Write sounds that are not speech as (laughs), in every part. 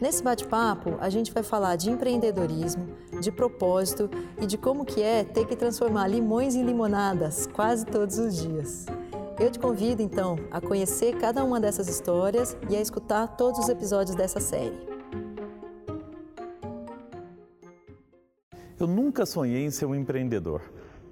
Nesse bate-papo, a gente vai falar de empreendedorismo, de propósito e de como que é ter que transformar limões em limonadas quase todos os dias. Eu te convido então a conhecer cada uma dessas histórias e a escutar todos os episódios dessa série. Eu nunca sonhei em ser um empreendedor.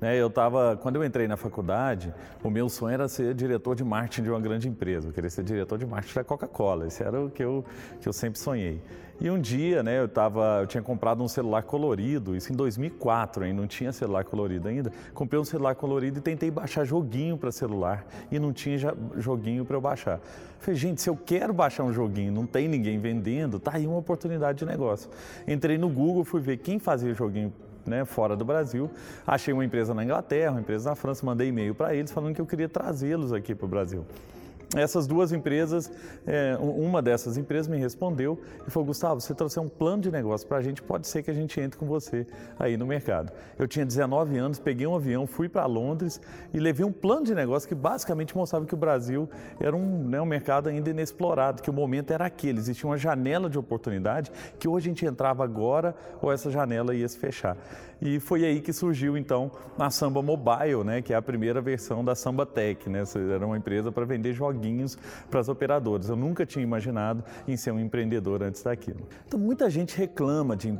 Né? Eu tava, quando eu entrei na faculdade, o meu sonho era ser diretor de marketing de uma grande empresa. Eu queria ser diretor de marketing da Coca-Cola. Esse era o que eu, que eu sempre sonhei. E um dia, né, eu, tava, eu tinha comprado um celular colorido, isso em 2004, hein, não tinha celular colorido ainda. Comprei um celular colorido e tentei baixar joguinho para celular e não tinha joguinho para eu baixar. Falei, gente, se eu quero baixar um joguinho, não tem ninguém vendendo, tá aí uma oportunidade de negócio. Entrei no Google, fui ver quem fazia joguinho né, fora do Brasil. Achei uma empresa na Inglaterra, uma empresa na França, mandei e-mail para eles falando que eu queria trazê-los aqui para o Brasil. Essas duas empresas, é, uma dessas empresas me respondeu e falou: Gustavo, você trouxe um plano de negócio para a gente, pode ser que a gente entre com você aí no mercado. Eu tinha 19 anos, peguei um avião, fui para Londres e levei um plano de negócio que basicamente mostrava que o Brasil era um, né, um mercado ainda inexplorado, que o momento era aquele, existia uma janela de oportunidade que ou a gente entrava agora ou essa janela ia se fechar. E foi aí que surgiu então a Samba Mobile, né, que é a primeira versão da Samba Tech, né? Era uma empresa para vender joguinhos para as operadoras. Eu nunca tinha imaginado em ser um empreendedor antes daquilo. Então muita gente reclama de,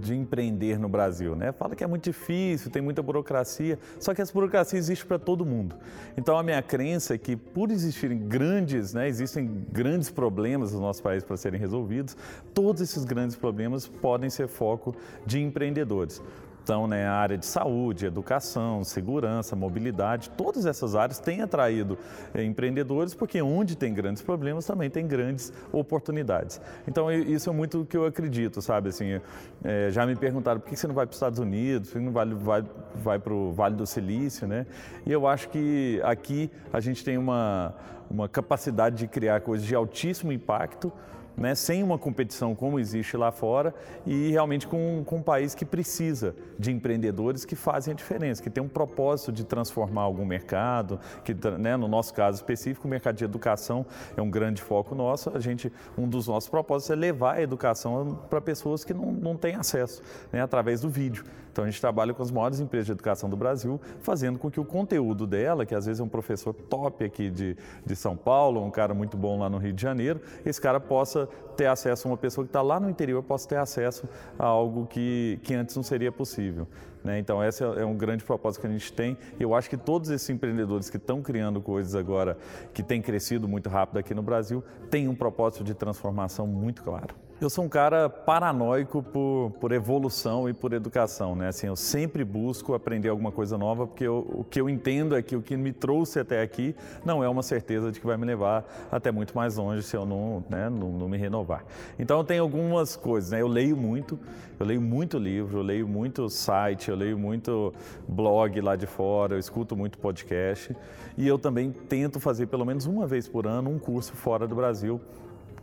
de empreender no Brasil, né? Fala que é muito difícil, tem muita burocracia, só que essa burocracia existe para todo mundo. Então a minha crença é que por existirem grandes, né, existem grandes problemas no nosso país para serem resolvidos, todos esses grandes problemas podem ser foco de empreendedores. Então, né, a área de saúde, educação, segurança, mobilidade, todas essas áreas têm atraído é, empreendedores, porque onde tem grandes problemas também tem grandes oportunidades. Então, isso é muito o que eu acredito, sabe? Assim, é, já me perguntaram por que você não vai para os Estados Unidos, por que não vai, vai, vai para o Vale do Silício, né? E eu acho que aqui a gente tem uma, uma capacidade de criar coisas de altíssimo impacto, né, sem uma competição como existe lá fora e realmente com, com um país que precisa de empreendedores que fazem a diferença, que tem um propósito de transformar algum mercado, que né, no nosso caso específico, o mercado de educação é um grande foco nosso. A gente, um dos nossos propósitos é levar a educação para pessoas que não, não têm acesso, né, através do vídeo. Então a gente trabalha com as maiores empresas de educação do Brasil, fazendo com que o conteúdo dela, que às vezes é um professor top aqui de, de São Paulo, um cara muito bom lá no Rio de Janeiro, esse cara possa ter acesso a uma pessoa que está lá no interior, possa ter acesso a algo que, que antes não seria possível. Né? Então, esse é, é um grande propósito que a gente tem. Eu acho que todos esses empreendedores que estão criando coisas agora, que têm crescido muito rápido aqui no Brasil, têm um propósito de transformação muito claro. Eu sou um cara paranoico por, por evolução e por educação, né? Assim, eu sempre busco aprender alguma coisa nova, porque eu, o que eu entendo é que o que me trouxe até aqui não é uma certeza de que vai me levar até muito mais longe se eu não, né, não, não me renovar. Então, tenho algumas coisas, né? Eu leio muito, eu leio muito livro, eu leio muito site, eu leio muito blog lá de fora, eu escuto muito podcast e eu também tento fazer pelo menos uma vez por ano um curso fora do Brasil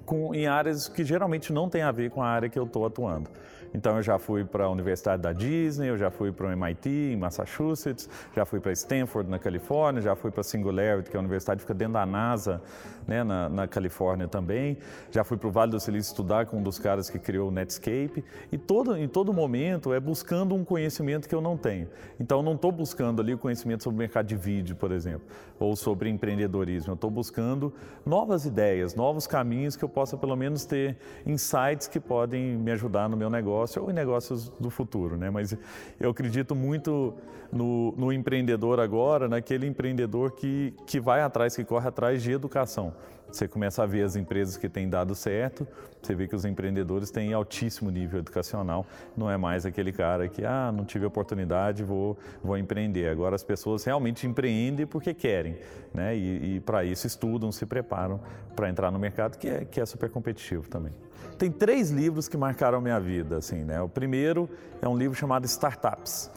com, em áreas que geralmente não tem a ver com a área que eu estou atuando. Então eu já fui para a Universidade da Disney, eu já fui para o MIT em Massachusetts, já fui para Stanford na Califórnia, já fui para Singularity, que é a universidade que fica dentro da NASA, né, na, na Califórnia também. Já fui para o Vale do Silício estudar com um dos caras que criou o Netscape. E todo, em todo momento é buscando um conhecimento que eu não tenho. Então eu não estou buscando ali o conhecimento sobre o mercado de vídeo, por exemplo, ou sobre empreendedorismo. Eu estou buscando novas ideias, novos caminhos que eu possa pelo menos ter insights que podem me ajudar no meu negócio ou em negócios do futuro, né? Mas eu acredito muito no, no empreendedor agora, naquele empreendedor que, que vai atrás, que corre atrás de educação. Você começa a ver as empresas que têm dado certo, você vê que os empreendedores têm altíssimo nível educacional, não é mais aquele cara que, ah, não tive oportunidade, vou, vou empreender. Agora as pessoas realmente empreendem porque querem, né? E, e para isso estudam, se preparam para entrar no mercado que é, que é super competitivo também. Tem três livros que marcaram minha vida, assim, né? O primeiro é um livro chamado Startups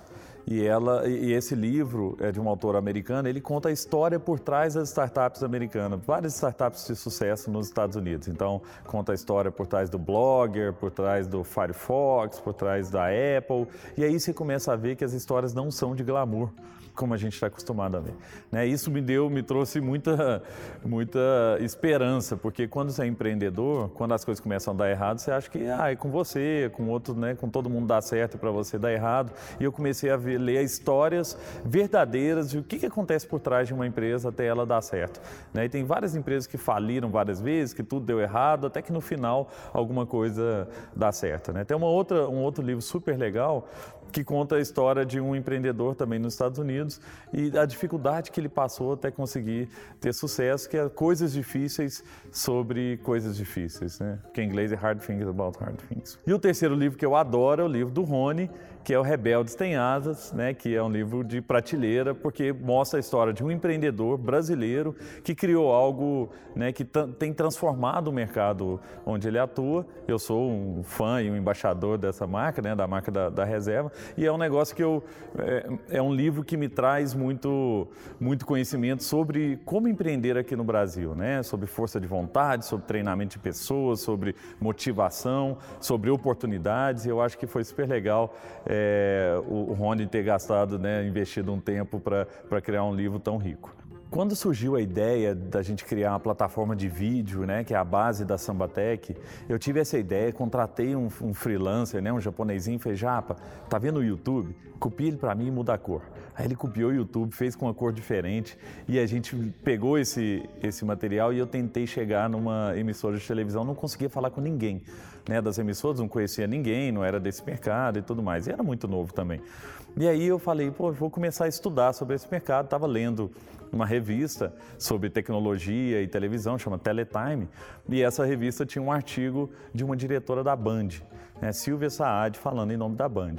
e, ela, e esse livro é de um autor americano, ele conta a história por trás das startups americanas, várias startups de sucesso nos Estados Unidos. Então, conta a história por trás do Blogger, por trás do Firefox, por trás da Apple. E aí você começa a ver que as histórias não são de glamour como a gente está acostumado a ver. Né? Isso me deu, me trouxe muita, muita esperança, porque quando você é empreendedor, quando as coisas começam a dar errado, você acha que ah, é com você, com outro, né, com todo mundo dá certo para você dar errado. E eu comecei a ver, ler histórias verdadeiras de o que, que acontece por trás de uma empresa até ela dar certo. Né? E tem várias empresas que faliram várias vezes, que tudo deu errado, até que no final alguma coisa dá certo. Né? Tem uma outra, um outro livro super legal que conta a história de um empreendedor também nos Estados Unidos e a dificuldade que ele passou até conseguir ter sucesso, que é coisas difíceis sobre coisas difíceis, né? Que em inglês é Hard Things About Hard Things. E o terceiro livro que eu adoro é o livro do Rony, que é o Rebeldes Tem Asas, né, que é um livro de prateleira, porque mostra a história de um empreendedor brasileiro que criou algo né, que tem transformado o mercado onde ele atua. Eu sou um fã e um embaixador dessa marca, né, da marca da, da Reserva, e é um negócio que eu. É, é um livro que me traz muito, muito conhecimento sobre como empreender aqui no Brasil, né, sobre força de vontade, sobre treinamento de pessoas, sobre motivação, sobre oportunidades. Eu acho que foi super legal. É, o, o Rony ter gastado, né, investido um tempo para criar um livro tão rico. Quando surgiu a ideia da gente criar uma plataforma de vídeo, né, que é a base da Sambatec, eu tive essa ideia, contratei um, um freelancer, né, um japonesinho, falei, Japa, tá vendo o YouTube? Copia ele para mim e muda a cor. Aí ele copiou o YouTube, fez com uma cor diferente e a gente pegou esse, esse material e eu tentei chegar numa emissora de televisão, não conseguia falar com ninguém né, das emissoras, não conhecia ninguém, não era desse mercado e tudo mais. E era muito novo também. E aí eu falei, pô, vou começar a estudar sobre esse mercado. Estava lendo uma revista sobre tecnologia e televisão, chama Teletime, e essa revista tinha um artigo de uma diretora da Band, né, Silvia Saad, falando em nome da Band.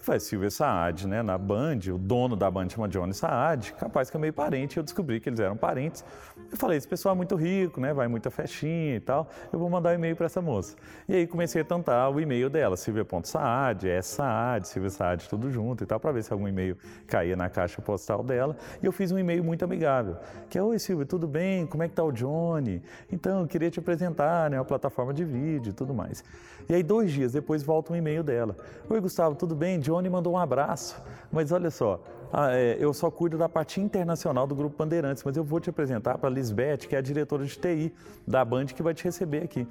Falei, Silvia Saad, né, na Band, o dono da Band chama Johnny Saad, capaz que é meio parente, eu descobri que eles eram parentes. Eu falei, esse pessoal é muito rico, né, vai muita festinha e tal, eu vou mandar um e-mail para essa moça. E aí comecei a tentar o e-mail dela, silvia.saad, é Saad, Silvia Saad, tudo junto e tal, para ver se algum e-mail caía na caixa postal dela. E eu fiz um e-mail muito amigável, que é, oi Silvia, tudo bem? Como é que tá o Johnny? Então, eu queria te apresentar, né, a plataforma de vídeo e tudo mais. E aí, dois dias depois, volta um e-mail dela. Oi, Gustavo, tudo bem? Johnny mandou um abraço. Mas olha só, ah, é, eu só cuido da parte internacional do Grupo Bandeirantes, mas eu vou te apresentar para a Lisbeth, que é a diretora de TI da Band, que vai te receber aqui.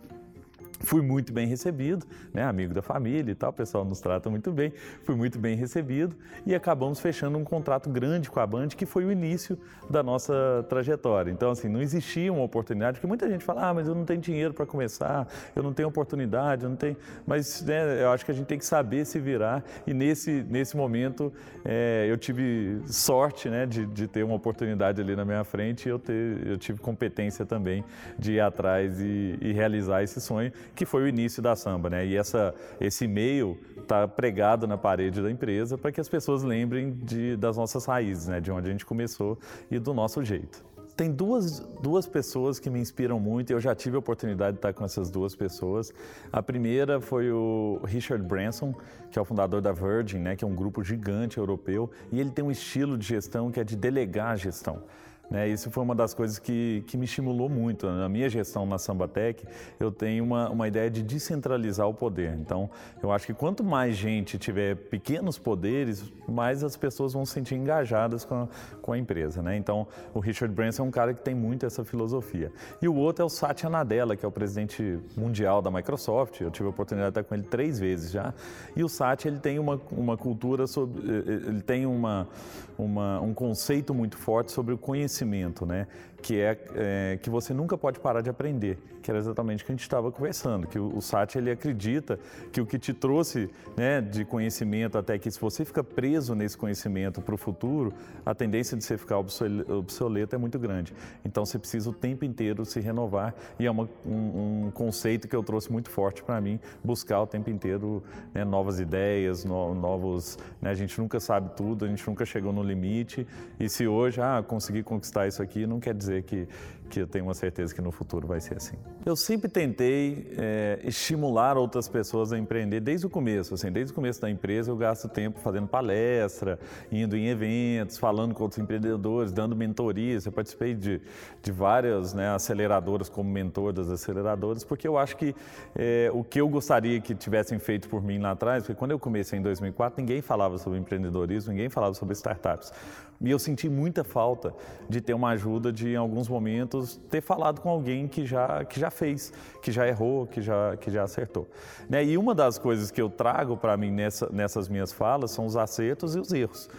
Fui muito bem recebido, né, amigo da família e tal, o pessoal nos trata muito bem. Fui muito bem recebido e acabamos fechando um contrato grande com a Band, que foi o início da nossa trajetória. Então, assim, não existia uma oportunidade, porque muita gente fala, ah, mas eu não tenho dinheiro para começar, eu não tenho oportunidade, eu não tenho. Mas né, eu acho que a gente tem que saber se virar e nesse, nesse momento é, eu tive sorte né, de, de ter uma oportunidade ali na minha frente e eu, ter, eu tive competência também de ir atrás e, e realizar esse sonho que foi o início da samba, né? E essa, esse e-mail está pregado na parede da empresa para que as pessoas lembrem de, das nossas raízes, né? De onde a gente começou e do nosso jeito. Tem duas, duas pessoas que me inspiram muito, eu já tive a oportunidade de estar com essas duas pessoas. A primeira foi o Richard Branson, que é o fundador da Virgin, né, que é um grupo gigante europeu, e ele tem um estilo de gestão que é de delegar a gestão. Né, isso foi uma das coisas que, que me estimulou muito. Na minha gestão na Sambatec, eu tenho uma, uma ideia de descentralizar o poder. Então, eu acho que quanto mais gente tiver pequenos poderes, mais as pessoas vão se sentir engajadas com a, com a empresa. Né? Então, o Richard Branson é um cara que tem muito essa filosofia. E o outro é o Satya Nadella, que é o presidente mundial da Microsoft. Eu tive a oportunidade de estar com ele três vezes já. E o Satya ele tem uma, uma cultura sobre, ele tem uma, uma, um conceito muito forte sobre o conhecimento conhecimento, né? que é, é, que você nunca pode parar de aprender, que era exatamente o que a gente estava conversando, que o, o Sati ele acredita que o que te trouxe né, de conhecimento até que se você fica preso nesse conhecimento para o futuro, a tendência de você ficar obsoleto é muito grande. Então você precisa o tempo inteiro se renovar e é uma, um, um, conceito que eu trouxe muito forte para mim, buscar o tempo inteiro né, novas ideias, no, novos. Né, a gente nunca sabe tudo, a gente nunca chegou no limite e se hoje ah, conseguir conquistar isso aqui, não quer dizer que, que eu tenho uma certeza que no futuro vai ser assim. Eu sempre tentei é, estimular outras pessoas a empreender desde o começo. Assim, desde o começo da empresa eu gasto tempo fazendo palestra, indo em eventos, falando com outros empreendedores, dando mentorias. Eu participei de, de várias né, aceleradoras como mentor das aceleradoras, porque eu acho que é, o que eu gostaria que tivessem feito por mim lá atrás, porque quando eu comecei em 2004, ninguém falava sobre empreendedorismo, ninguém falava sobre startups. E eu senti muita falta de ter uma ajuda de, em alguns ter falado com alguém que já, que já fez, que já errou, que já, que já acertou. Né? E uma das coisas que eu trago para mim nessa, nessas minhas falas são os acertos e os erros.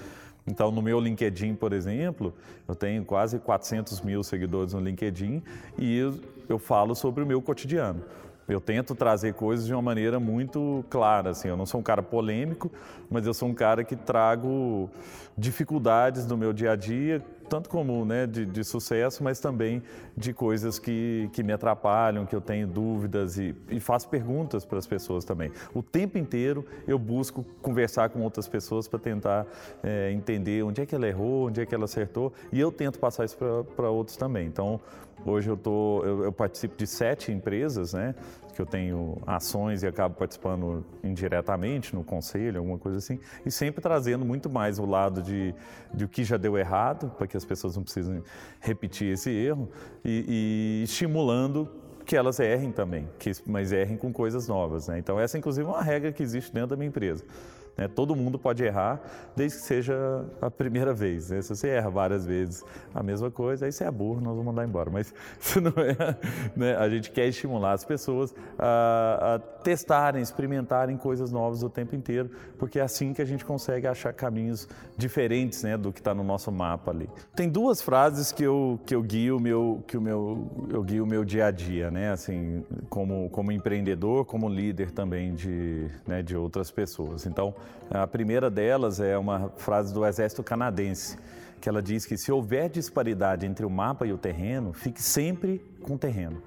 Então, no meu LinkedIn, por exemplo, eu tenho quase 400 mil seguidores no LinkedIn e eu, eu falo sobre o meu cotidiano. Eu tento trazer coisas de uma maneira muito clara, assim. Eu não sou um cara polêmico, mas eu sou um cara que trago dificuldades do meu dia a dia, tanto como né, de, de sucesso, mas também de coisas que, que me atrapalham, que eu tenho dúvidas e, e faço perguntas para as pessoas também. O tempo inteiro eu busco conversar com outras pessoas para tentar é, entender onde é que ela errou, onde é que ela acertou e eu tento passar isso para outros também. Então, hoje eu, tô, eu, eu participo de sete empresas, né? que eu tenho ações e acabo participando indiretamente no conselho, alguma coisa assim, e sempre trazendo muito mais o lado de, de o que já deu errado, para que as pessoas não precisem repetir esse erro, e, e estimulando que elas errem também, que, mas errem com coisas novas. Né? Então, essa, inclusive, é uma regra que existe dentro da minha empresa. Né? Todo mundo pode errar, desde que seja a primeira vez. Né? Se você erra várias vezes a mesma coisa, aí você é burro, nós vamos mandar embora. Mas (laughs) isso não é. Né? A gente quer estimular as pessoas a, a testarem, experimentarem coisas novas o tempo inteiro, porque é assim que a gente consegue achar caminhos diferentes né, do que está no nosso mapa ali. Tem duas frases que eu, que eu guio meu, que o meu, eu guio meu dia a dia, né? Assim, como, como empreendedor, como líder também de, né, de outras pessoas. Então, a primeira delas é uma frase do Exército Canadense, que ela diz que se houver disparidade entre o mapa e o terreno, fique sempre com o terreno.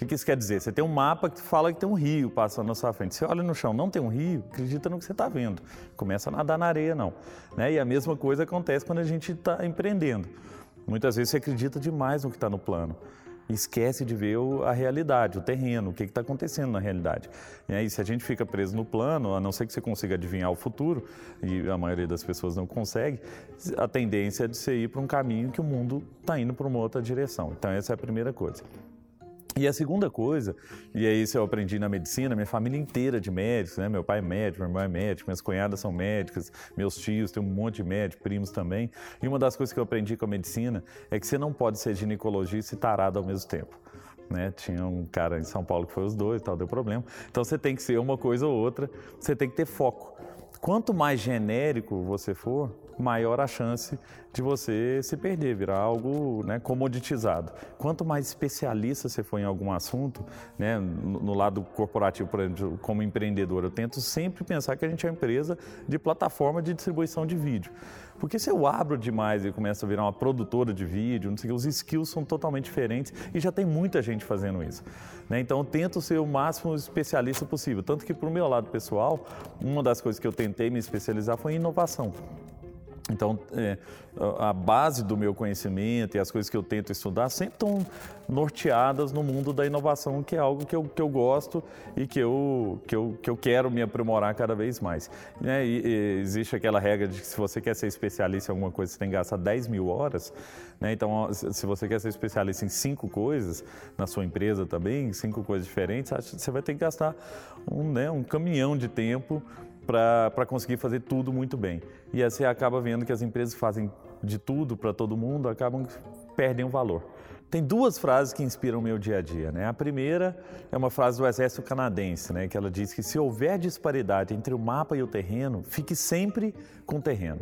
O que isso quer dizer? Você tem um mapa que fala que tem um rio passando na sua frente. Você olha no chão, não tem um rio, acredita no que você está vendo. Começa a nadar na areia, não. Né? E a mesma coisa acontece quando a gente está empreendendo. Muitas vezes você acredita demais no que está no plano esquece de ver a realidade, o terreno, o que está acontecendo na realidade. E aí, se a gente fica preso no plano, a não ser que você consiga adivinhar o futuro, e a maioria das pessoas não consegue, a tendência é de você ir para um caminho que o mundo está indo para uma outra direção. Então, essa é a primeira coisa. E a segunda coisa, e é isso eu aprendi na medicina, minha família inteira de médicos, né? Meu pai é médico, meu irmão é médico, minhas cunhadas são médicas, meus tios, tem um monte de médicos, primos também. E uma das coisas que eu aprendi com a medicina é que você não pode ser ginecologista e tarado ao mesmo tempo. Né? Tinha um cara em São Paulo que foi os dois, tal, deu problema. Então você tem que ser uma coisa ou outra, você tem que ter foco. Quanto mais genérico você for, maior a chance de você se perder, virar algo né, comoditizado. Quanto mais especialista você for em algum assunto, né, no, no, lado corporativo, por exemplo, como empreendedor, eu tento sempre pensar que a gente é uma empresa de plataforma de distribuição de vídeo. Porque se eu abro demais e começo a virar uma produtora de vídeo, não sei, os skills são totalmente diferentes e já tem muita gente fazendo isso. Né? Então eu tento ser o máximo especialista possível. Tanto que para o meu lado pessoal, uma das coisas que eu tentei me especializar foi em inovação. Então, é, a base do meu conhecimento e as coisas que eu tento estudar sempre estão norteadas no mundo da inovação, que é algo que eu, que eu gosto e que eu, que, eu, que eu quero me aprimorar cada vez mais. Né? E, e existe aquela regra de que se você quer ser especialista em alguma coisa, você tem que gastar 10 mil horas. Né? Então, se você quer ser especialista em cinco coisas, na sua empresa também, cinco coisas diferentes, você vai ter que gastar um, né, um caminhão de tempo para conseguir fazer tudo muito bem. E aí você acaba vendo que as empresas fazem de tudo para todo mundo acabam perdem o valor. Tem duas frases que inspiram o meu dia a dia. Né? A primeira é uma frase do Exército Canadense, né? que ela diz que se houver disparidade entre o mapa e o terreno, fique sempre com o terreno.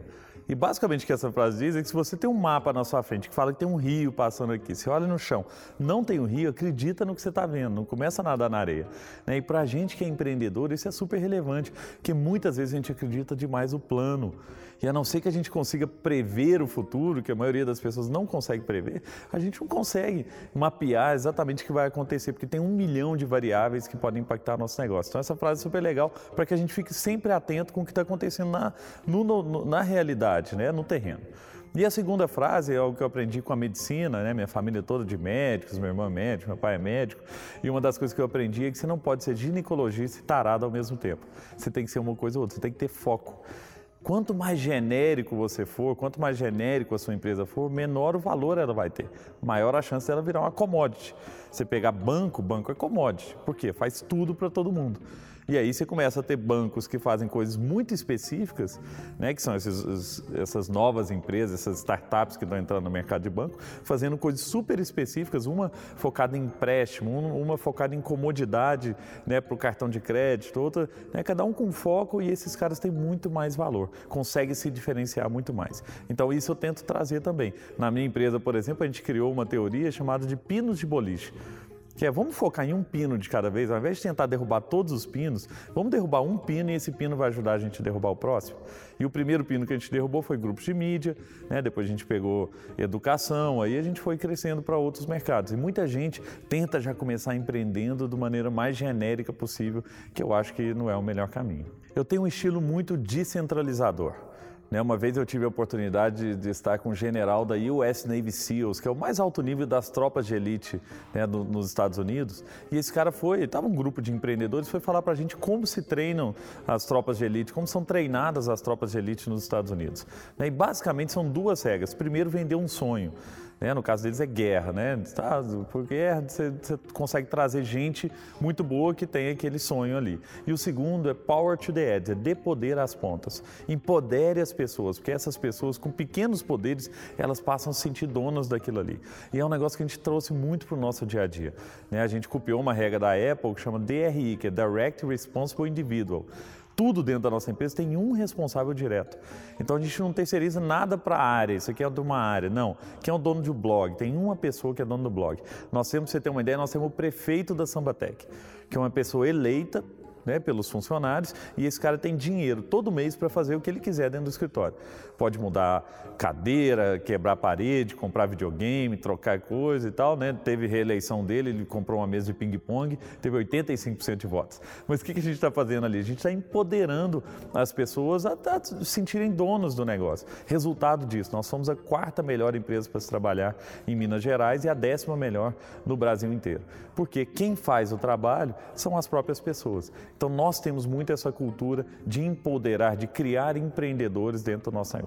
E basicamente o que essa frase diz é que se você tem um mapa na sua frente que fala que tem um rio passando aqui, você olha no chão, não tem um rio, acredita no que você está vendo, não começa a nadar na areia. Né? E para a gente que é empreendedor, isso é super relevante, porque muitas vezes a gente acredita demais no plano. E a não ser que a gente consiga prever o futuro, que a maioria das pessoas não consegue prever, a gente não consegue mapear exatamente o que vai acontecer, porque tem um milhão de variáveis que podem impactar nosso negócio. Então, essa frase é super legal para que a gente fique sempre atento com o que está acontecendo na, no, no, na realidade, né? no terreno. E a segunda frase é algo que eu aprendi com a medicina, né? Minha família toda de médicos, meu irmão é médico, meu pai é médico. E uma das coisas que eu aprendi é que você não pode ser ginecologista e tarado ao mesmo tempo. Você tem que ser uma coisa ou outra, você tem que ter foco. Quanto mais genérico você for, quanto mais genérico a sua empresa for, menor o valor ela vai ter. Maior a chance dela virar uma commodity. Você pegar banco, banco é commodity. Por quê? Faz tudo para todo mundo. E aí você começa a ter bancos que fazem coisas muito específicas, né, que são esses, essas novas empresas, essas startups que estão entrando no mercado de banco, fazendo coisas super específicas, uma focada em empréstimo, uma focada em comodidade né, para o cartão de crédito, outra, né, cada um com foco e esses caras têm muito mais valor, conseguem se diferenciar muito mais. Então isso eu tento trazer também. Na minha empresa, por exemplo, a gente criou uma teoria chamada de pinos de boliche que é vamos focar em um pino de cada vez, ao invés de tentar derrubar todos os pinos, vamos derrubar um pino e esse pino vai ajudar a gente a derrubar o próximo. E o primeiro pino que a gente derrubou foi grupos de mídia, né? depois a gente pegou educação, aí a gente foi crescendo para outros mercados. E muita gente tenta já começar empreendendo de maneira mais genérica possível, que eu acho que não é o melhor caminho. Eu tenho um estilo muito descentralizador. Né, uma vez eu tive a oportunidade de estar com um general da US Navy SEALs, que é o mais alto nível das tropas de elite né, do, nos Estados Unidos. E esse cara foi, estava um grupo de empreendedores, foi falar para a gente como se treinam as tropas de elite, como são treinadas as tropas de elite nos Estados Unidos. Né, e basicamente são duas regras. Primeiro, vender um sonho. Né? No caso deles é guerra, né? Tá, por guerra você, você, consegue trazer gente muito boa que tem aquele sonho ali. E o segundo é power to the edge, é dê poder às pontas. Empodere as pessoas, porque essas pessoas com pequenos poderes, elas passam a se sentir donas daquilo ali. E é um negócio que a gente trouxe muito para o nosso dia a dia. Né? A gente copiou uma regra da Apple que chama DRI, que é Direct Responsible Individual tudo dentro da nossa empresa tem um responsável direto. Então a gente não terceiriza nada para a área, isso aqui é de uma área, não. Quem é o dono um blog? Tem uma pessoa que é dono do blog. Nós temos, você ter uma ideia, nós temos o prefeito da Sambatec, que é uma pessoa eleita né, pelos funcionários e esse cara tem dinheiro todo mês para fazer o que ele quiser dentro do escritório. Pode mudar cadeira, quebrar parede, comprar videogame, trocar coisa e tal, né? Teve reeleição dele, ele comprou uma mesa de ping-pong, teve 85% de votos. Mas o que, que a gente está fazendo ali? A gente está empoderando as pessoas a, a se sentirem donos do negócio. Resultado disso, nós somos a quarta melhor empresa para se trabalhar em Minas Gerais e a décima melhor no Brasil inteiro. Porque quem faz o trabalho são as próprias pessoas. Então nós temos muito essa cultura de empoderar, de criar empreendedores dentro do nosso negócio.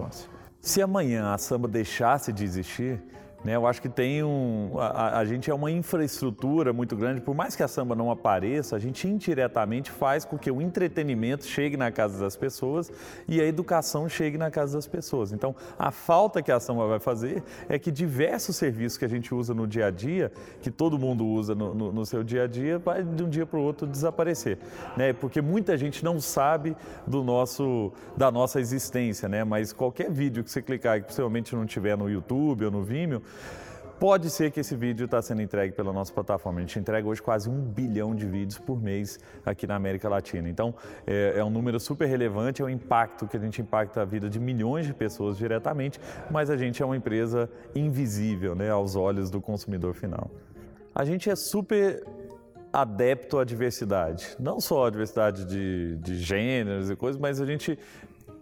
Se amanhã a samba deixasse de existir, né? Eu acho que tem um. A, a, gente é uma infraestrutura muito grande, por mais que a samba não apareça, a gente indiretamente faz com que o entretenimento chegue na casa das pessoas e a educação chegue na casa das pessoas. Então, a falta que a samba vai fazer é que diversos serviços que a gente usa no dia a dia, que todo mundo usa no, no, no seu dia a dia, vai de um dia para o outro desaparecer. Né? Porque muita gente não sabe do nosso, da nossa existência, né? mas qualquer vídeo que você clicar e que possivelmente não tiver no YouTube ou no Vimeo, Pode ser que esse vídeo está sendo entregue pela nossa plataforma. A gente entrega hoje quase um bilhão de vídeos por mês aqui na América Latina. Então, é, é, um número super relevante, é um impacto que a gente impacta a vida de milhões de pessoas diretamente, mas a gente é uma empresa invisível né, aos olhos do consumidor final. A gente é super adepto à diversidade. Não só a diversidade de, de gêneros e coisas, mas a gente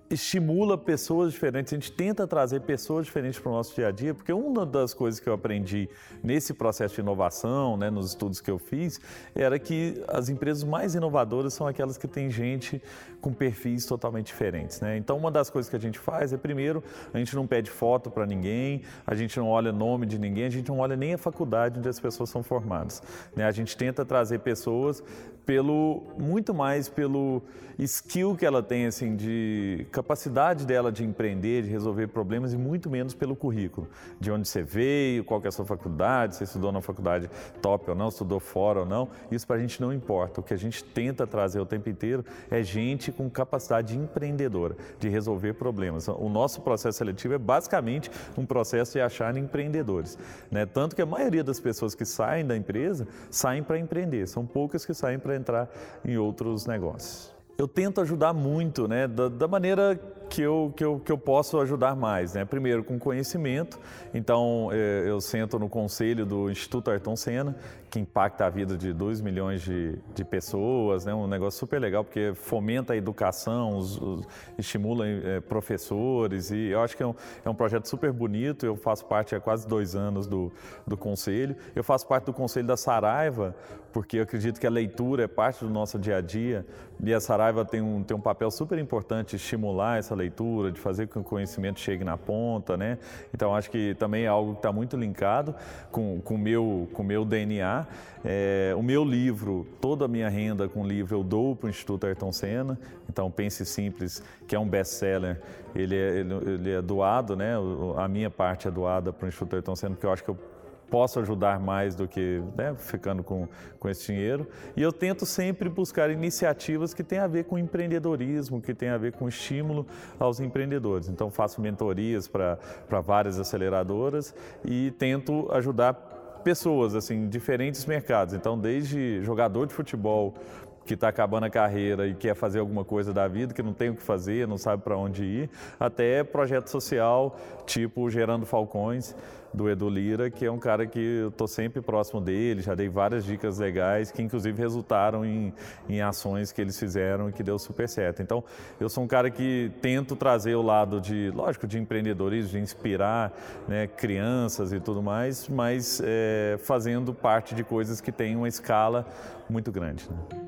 estimula pessoas diferentes, a gente tenta trazer pessoas diferentes para o nosso dia a dia, porque uma das coisas que eu aprendi nesse processo de inovação, né, nos estudos que eu fiz, era que as empresas mais inovadoras são aquelas que têm gente com perfis totalmente diferentes. Né? Então, uma das coisas que a gente faz é, primeiro, a gente não pede foto para ninguém, a gente não olha nome de ninguém, a gente não olha nem a faculdade onde as pessoas são formadas. Né? A gente tenta trazer pessoas pelo muito mais pelo skill que ela tem assim de capacidade dela de empreender, de resolver problemas e muito menos pelo currículo. De onde você veio, qual é a sua faculdade, se estudou na faculdade top ou não, estudou fora ou não. Isso para a gente não importa. O que a gente tenta trazer o tempo inteiro é gente com capacidade empreendedora, de resolver problemas. O nosso processo seletivo é basicamente um processo de achar empreendedores. Né? Tanto que a maioria das pessoas que saem da empresa saem para empreender, são poucas que saem para entrar em outros negócios. Eu tento ajudar muito, né, da, da, maneira que eu, que, eu, que eu posso ajudar mais, né? Primeiro com conhecimento, então é, eu sento no conselho do Instituto Ayrton Senna, que impacta a vida de 2 milhões de, de pessoas, né? Um negócio super legal porque fomenta a educação, os, os, estimula é, professores e eu acho que é um, é um projeto super bonito. Eu faço parte há quase dois anos do, do conselho. Eu faço parte do conselho da Saraiva porque eu acredito que a leitura é parte do nosso dia a dia e a Saraiva tem um, tem um papel super importante estimular essa leitura, de fazer com que o conhecimento chegue na ponta, né? Então acho que também é algo que está muito linkado com o meu, com meu DNA. É, o meu livro, toda a minha renda com o livro eu dou para o Instituto Ayrton Senna. Então Pense Simples, que é um best-seller, ele, é, ele, ele é doado, né? A minha parte é doada para o Instituto Ayrton Senna, porque eu acho que eu posso ajudar mais do que né, ficando com, com esse dinheiro. E eu tento sempre buscar iniciativas que têm a ver com empreendedorismo, que têm a ver com estímulo aos empreendedores. Então, faço mentorias para várias aceleradoras e tento ajudar pessoas assim diferentes mercados. Então, desde jogador de futebol que está acabando a carreira e quer fazer alguma coisa da vida, que não tem o que fazer, não sabe para onde ir, até projeto social, tipo Gerando Falcões, do Edu Lira, que é um cara que eu estou sempre próximo dele, já dei várias dicas legais, que inclusive resultaram em, em ações que eles fizeram e que deu super certo. Então, eu sou um cara que tento trazer o lado de, lógico, de empreendedorismo, de inspirar né, crianças e tudo mais, mas é, fazendo parte de coisas que têm uma escala muito grande. Né?